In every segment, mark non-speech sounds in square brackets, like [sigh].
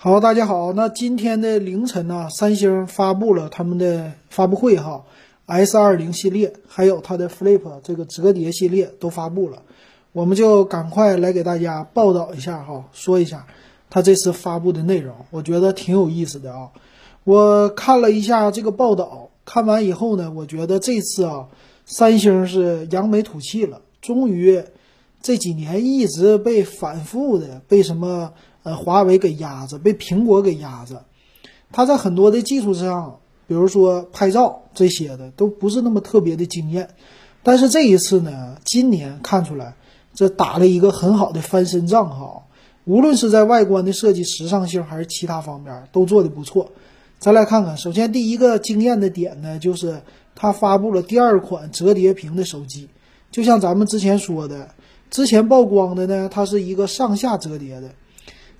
好，大家好。那今天的凌晨呢，三星发布了他们的发布会哈，S 二零系列还有它的 Flip 这个折叠系列都发布了，我们就赶快来给大家报道一下哈，说一下它这次发布的内容，我觉得挺有意思的啊。我看了一下这个报道，看完以后呢，我觉得这次啊，三星是扬眉吐气了，终于这几年一直被反复的被什么。呃，华为给压着，被苹果给压着，它在很多的技术上，比如说拍照这些的，都不是那么特别的惊艳。但是这一次呢，今年看出来，这打了一个很好的翻身仗哈。无论是在外观的设计、时尚性，还是其他方面，都做的不错。咱来看看，首先第一个惊艳的点呢，就是它发布了第二款折叠屏的手机。就像咱们之前说的，之前曝光的呢，它是一个上下折叠的。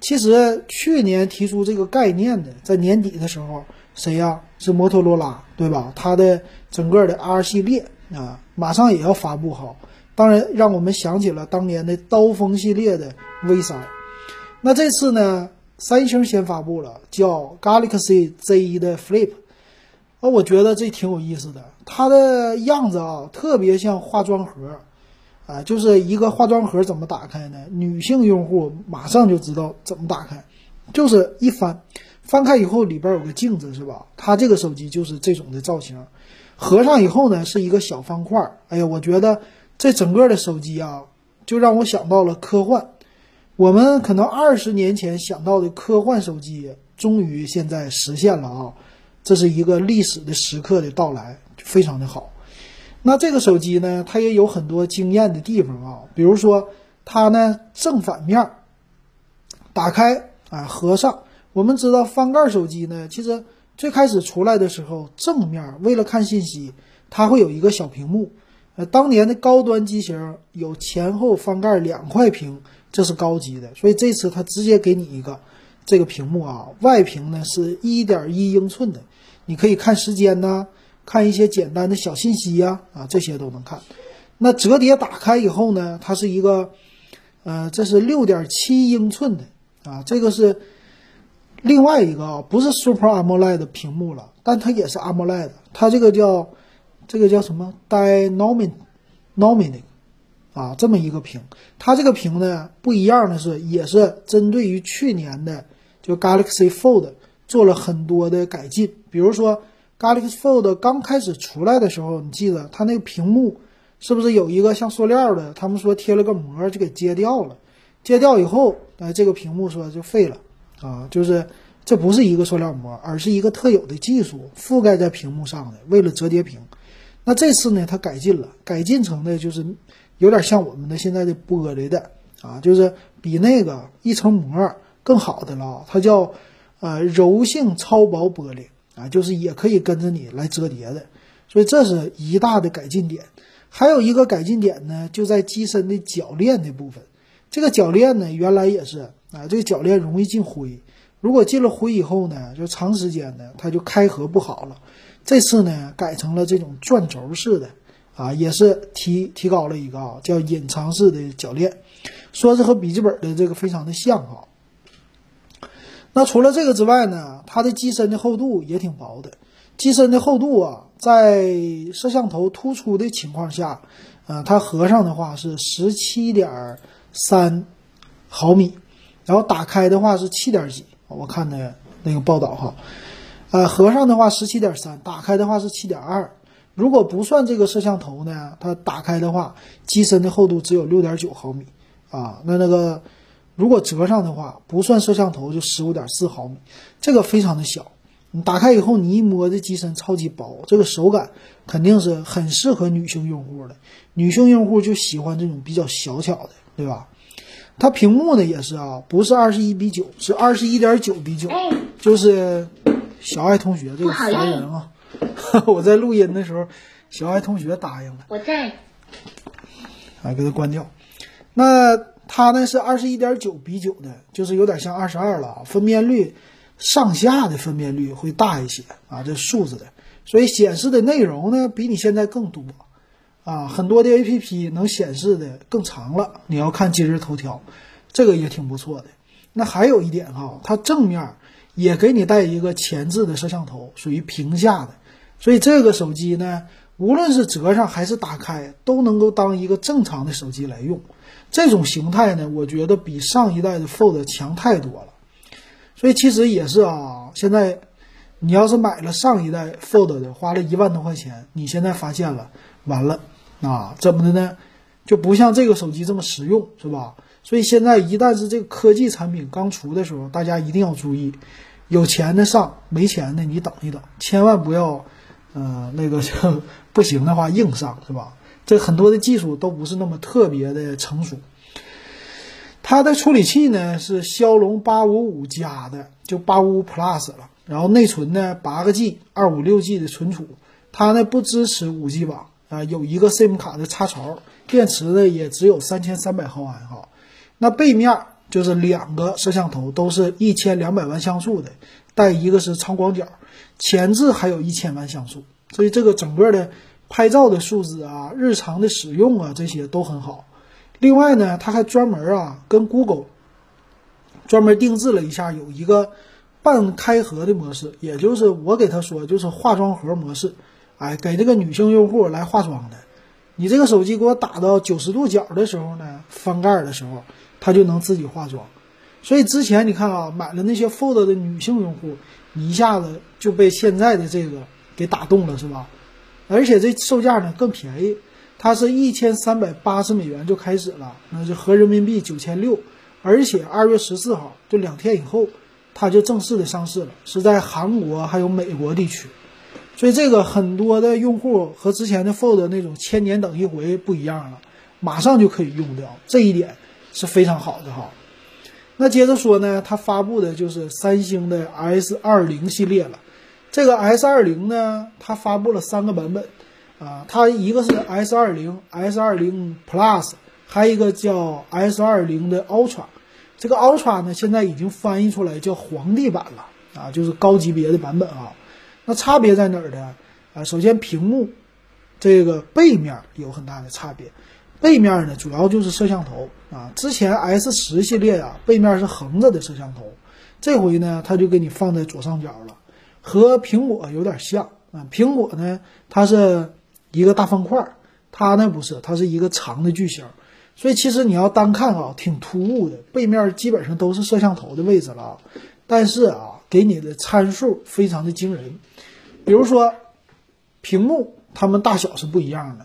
其实去年提出这个概念的，在年底的时候，谁呀？是摩托罗拉，对吧？它的整个的 R 系列啊，马上也要发布好。当然，让我们想起了当年的刀锋系列的 V 三。那这次呢，三星先发布了叫 Galaxy Z 的 Flip，啊，我觉得这挺有意思的，它的样子啊，特别像化妆盒。啊，就是一个化妆盒怎么打开呢？女性用户马上就知道怎么打开，就是一翻，翻开以后里边有个镜子，是吧？它这个手机就是这种的造型，合上以后呢是一个小方块。哎呀，我觉得这整个的手机啊，就让我想到了科幻。我们可能二十年前想到的科幻手机，终于现在实现了啊！这是一个历史的时刻的到来，非常的好。那这个手机呢，它也有很多惊艳的地方啊，比如说它呢正反面打开啊合上。我们知道翻盖手机呢，其实最开始出来的时候，正面为了看信息，它会有一个小屏幕。呃，当年的高端机型有前后翻盖两块屏，这是高级的。所以这次它直接给你一个这个屏幕啊，外屏呢是一点一英寸的，你可以看时间呢。看一些简单的小信息呀，啊，这些都能看。那折叠打开以后呢，它是一个，呃，这是六点七英寸的啊，这个是另外一个啊，不是 Super AMOLED 屏幕了，但它也是 AMOLED，它这个叫这个叫什么 Dynamic Dynamic 啊，这么一个屏。它这个屏呢不一样的是，也是针对于去年的就 Galaxy Fold 做了很多的改进，比如说。Galaxy Fold 刚开始出来的时候，你记得它那个屏幕是不是有一个像塑料的？他们说贴了个膜就给揭掉了，揭掉以后，哎，这个屏幕说就废了啊！就是这不是一个塑料膜，而是一个特有的技术覆盖在屏幕上的，为了折叠屏。那这次呢，它改进了，改进成的就是有点像我们的现在的玻璃的啊，就是比那个一层膜更好的了。它叫呃柔性超薄玻璃。啊，就是也可以跟着你来折叠的，所以这是一大的改进点。还有一个改进点呢，就在机身的铰链的部分。这个铰链呢，原来也是啊，这个铰链容易进灰，如果进了灰以后呢，就长时间呢它就开合不好了。这次呢，改成了这种转轴式的，啊，也是提提高了一个啊，叫隐藏式的铰链，说是和笔记本的这个非常的像哈。那除了这个之外呢，它的机身的厚度也挺薄的。机身的厚度啊，在摄像头突出的情况下，呃，它合上的话是十七点三毫米，然后打开的话是七点几。我看的那个报道哈，呃，合上的话十七点三，打开的话是七点二。如果不算这个摄像头呢，它打开的话，机身的厚度只有六点九毫米啊。那那个。如果折上的话，不算摄像头就十五点四毫米，这个非常的小。你打开以后，你一摸这机身超级薄，这个手感肯定是很适合女性用户的。女性用户就喜欢这种比较小巧的，对吧？它屏幕呢也是啊，不是二十一比九，是二十一点九比九。就是小爱同学这个烦人啊！[laughs] 我在录音的时候，小爱同学答应了。我在。哎，给它关掉。那。它呢是二十一点九比九的，就是有点像二十二了啊，分辨率上下的分辨率会大一些啊，这数字的，所以显示的内容呢比你现在更多啊，很多的 A P P 能显示的更长了。你要看今日头条，这个也挺不错的。那还有一点哈，它正面也给你带一个前置的摄像头，属于屏下的，所以这个手机呢，无论是折上还是打开，都能够当一个正常的手机来用。这种形态呢，我觉得比上一代的 Fold 强太多了。所以其实也是啊，现在你要是买了上一代 Fold 的，花了一万多块钱，你现在发现了，完了啊，怎么的呢？就不像这个手机这么实用，是吧？所以现在一旦是这个科技产品刚出的时候，大家一定要注意，有钱的上，没钱的你等一等，千万不要，呃，那个 [laughs] 不行的话硬上，是吧？这很多的技术都不是那么特别的成熟。它的处理器呢是骁龙八五五加的，就八五五 Plus 了。然后内存呢八个 G，二五六 G 的存储。它呢不支持五 G 网啊，有一个 SIM 卡的插槽。电池呢也只有三千三百毫安哈。那背面就是两个摄像头，都是一千两百万像素的，带一个是超广角，前置还有一千万像素。所以这个整个的拍照的素质啊，日常的使用啊，这些都很好。另外呢，它还专门啊跟 Google 专门定制了一下，有一个半开合的模式，也就是我给他说就是化妆盒模式，哎，给这个女性用户来化妆的。你这个手机给我打到九十度角的时候呢，翻盖的时候它就能自己化妆。所以之前你看啊，买了那些 Fold 的女性用户，你一下子就被现在的这个给打动了，是吧？而且这售价呢更便宜。它是一千三百八十美元就开始了，那就合人民币九千六，而且二月十四号就两天以后，它就正式的上市了，是在韩国还有美国地区，所以这个很多的用户和之前的 Fold 那种千年等一回不一样了，马上就可以用掉，这一点是非常好的哈。那接着说呢，它发布的就是三星的 S 二零系列了，这个 S 二零呢，它发布了三个版本。啊，它一个是 S 二零、S 二零 Plus，还有一个叫 S 二零的 Ultra。这个 Ultra 呢，现在已经翻译出来叫皇帝版了啊，就是高级别的版本啊。那差别在哪儿呢？啊，首先屏幕这个背面有很大的差别。背面呢，主要就是摄像头啊。之前 S 十系列啊，背面是横着的摄像头，这回呢，它就给你放在左上角了，和苹果有点像啊。苹果呢，它是。一个大方块，它呢不是，它是一个长的矩形，所以其实你要单看啊，挺突兀的。背面基本上都是摄像头的位置了，但是啊，给你的参数非常的惊人。比如说，屏幕它们大小是不一样的，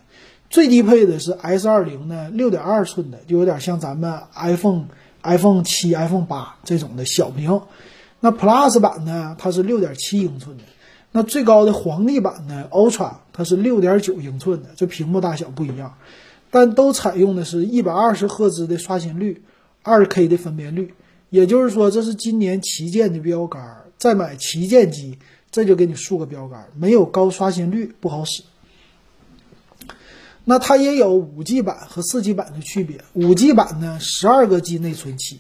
最低配的是 S 二零呢，六点二寸的，就有点像咱们 iPhone、iPhone 七、iPhone 八这种的小屏。那 Plus 版呢，它是六点七英寸的。那最高的皇帝版呢，Ultra 它是六点九英寸的，这屏幕大小不一样，但都采用的是一百二十赫兹的刷新率，二 K 的分辨率，也就是说这是今年旗舰的标杆。再买旗舰机，这就给你竖个标杆，没有高刷新率不好使。那它也有五 G 版和四 G 版的区别，五 G 版呢十二个 G 内存起，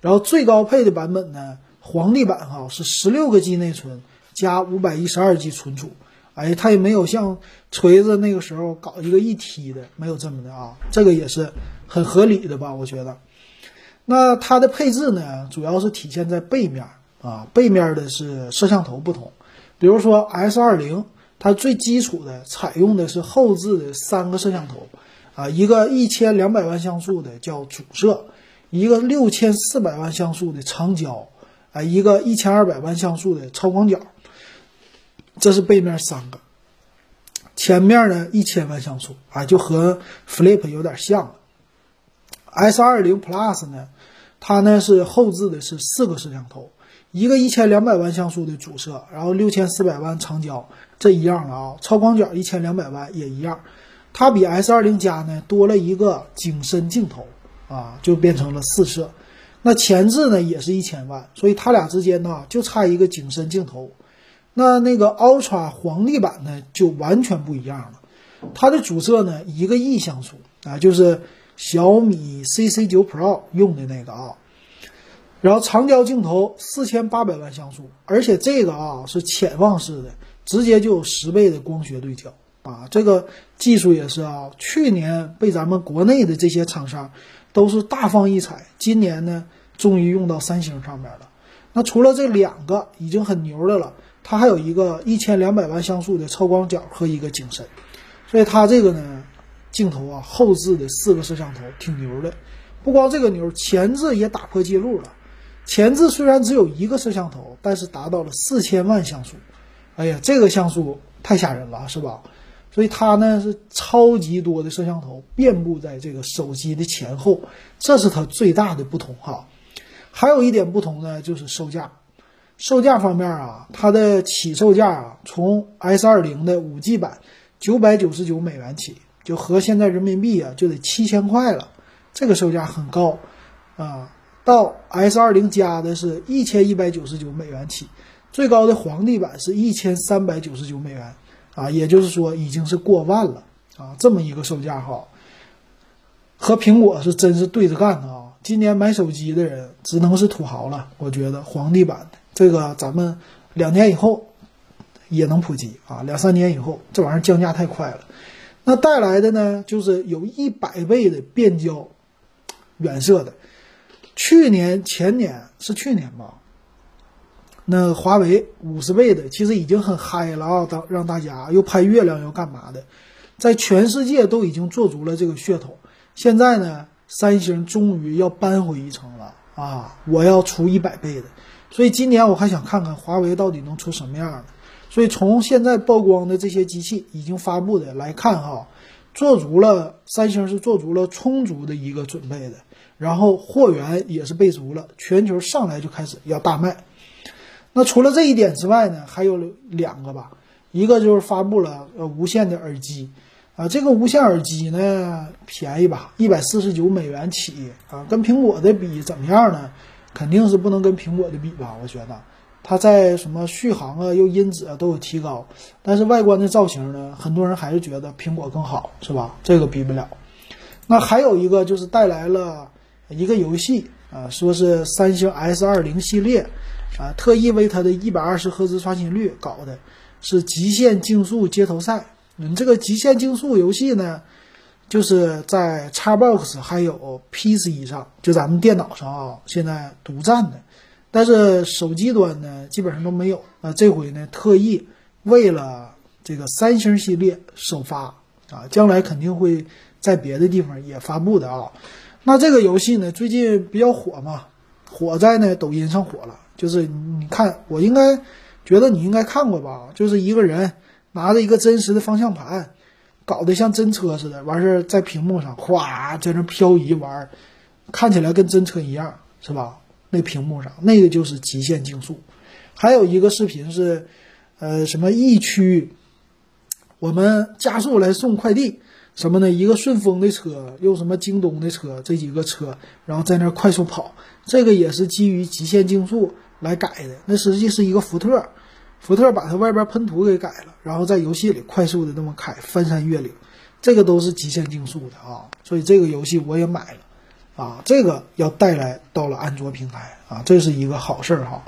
然后最高配的版本呢，皇帝版哈是十六个 G 内存。加五百一十二 G 存储，哎，它也没有像锤子那个时候搞一个一 T 的，没有这么的啊，这个也是很合理的吧？我觉得。那它的配置呢，主要是体现在背面啊，背面的是摄像头不同，比如说 S 二零，它最基础的采用的是后置的三个摄像头啊，一个一千两百万像素的叫主摄，一个六千四百万像素的长焦，啊，一个一千二百万像素的超广角。这是背面三个，前面呢一千万像素啊，就和 Flip 有点像。S 二零 Plus 呢，它呢是后置的是四个摄像头，一个一千两百万像素的主摄，然后六千四百万长焦，这一样的啊，超广角一千两百万也一样。它比 S 二零加呢多了一个景深镜头啊，就变成了四摄。那前置呢也是一千万，所以它俩之间呢就差一个景深镜头。那那个 Ultra 皇帝版呢，就完全不一样了。它的主摄呢，一个亿像素啊，就是小米 CC 九 Pro 用的那个啊。然后长焦镜头四千八百万像素，而且这个啊是潜望式的，直接就有十倍的光学对焦啊。这个技术也是啊，去年被咱们国内的这些厂商都是大放异彩，今年呢终于用到三星上面了。那除了这两个已经很牛的了，它还有一个一千两百万像素的超广角和一个景深，所以它这个呢，镜头啊后置的四个摄像头挺牛的。不光这个牛，前置也打破记录了。前置虽然只有一个摄像头，但是达到了四千万像素。哎呀，这个像素太吓人了，是吧？所以它呢是超级多的摄像头遍布在这个手机的前后，这是它最大的不同哈。还有一点不同呢，就是售价。售价方面啊，它的起售价啊，从 S 二零的五 G 版九百九十九美元起，就合现在人民币啊就得七千块了，这个售价很高啊。到 S 二零加的是一千一百九十九美元起，最高的皇帝版是一千三百九十九美元。啊，也就是说已经是过万了啊，这么一个售价哈，和苹果是真是对着干的啊！今年买手机的人只能是土豪了，我觉得皇帝版这个咱们两年以后也能普及啊，两三年以后这玩意儿降价太快了。那带来的呢，就是有一百倍的变焦远摄的，去年前年是去年吧？那华为五十倍的其实已经很嗨了啊！当让大家又拍月亮又干嘛的，在全世界都已经做足了这个噱头。现在呢，三星终于要扳回一城了啊！我要出一百倍的，所以今年我还想看看华为到底能出什么样的。所以从现在曝光的这些机器已经发布的来看哈，做足了三星是做足了充足的一个准备的，然后货源也是备足了，全球上来就开始要大卖。那除了这一点之外呢，还有两个吧，一个就是发布了无线的耳机，啊，这个无线耳机呢便宜吧，一百四十九美元起啊，跟苹果的比怎么样呢？肯定是不能跟苹果的比吧，我觉得它在什么续航啊、又音质啊都有提高，但是外观的造型呢，很多人还是觉得苹果更好，是吧？这个比不了。那还有一个就是带来了一个游戏啊，说是三星 S 二零系列。啊，特意为它的一百二十赫兹刷新率搞的，是极限竞速街头赛。嗯，这个极限竞速游戏呢，就是在 Xbox 还有 PC 上，就咱们电脑上啊，现在独占的。但是手机端呢，基本上都没有。啊，这回呢，特意为了这个三星系列首发啊，将来肯定会在别的地方也发布的啊。那这个游戏呢，最近比较火嘛，火在呢抖音上火了。就是你看，我应该觉得你应该看过吧？就是一个人拿着一个真实的方向盘，搞得像真车似的，完事儿在屏幕上哗在那漂移玩，看起来跟真车一样，是吧？那屏幕上那个就是极限竞速。还有一个视频是，呃，什么疫区，我们加速来送快递，什么呢？一个顺丰的车，又什么京东的车，这几个车，然后在那快速跑，这个也是基于极限竞速。来改的，那实际是一个福特，福特把它外边喷涂给改了，然后在游戏里快速的那么开，翻山越岭，这个都是极限竞速的啊，所以这个游戏我也买了，啊，这个要带来到了安卓平台啊，这是一个好事儿哈。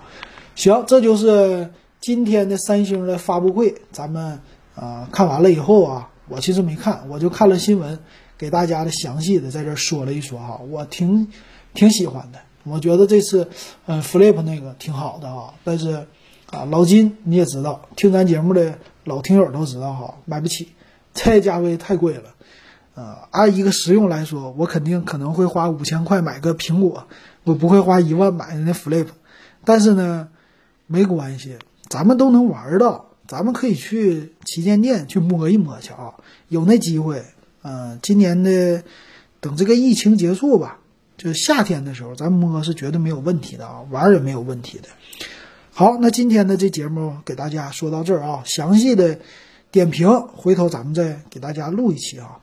行，这就是今天的三星的发布会，咱们啊看完了以后啊，我其实没看，我就看了新闻，给大家的详细的在这说了一说哈，我挺挺喜欢的。我觉得这次，嗯，Flip 那个挺好的哈，但是，啊，老金你也知道，听咱节目的老听友都知道哈，买不起，这价位太贵了，啊，按一个实用来说，我肯定可能会花五千块买个苹果，我不会花一万买那 Flip，但是呢，没关系，咱们都能玩到，咱们可以去旗舰店去摸一摸去啊，有那机会，嗯，今年的等这个疫情结束吧。就是夏天的时候，咱摸是绝对没有问题的啊，玩也没有问题的。好，那今天的这节目给大家说到这儿啊，详细的点评回头咱们再给大家录一期啊。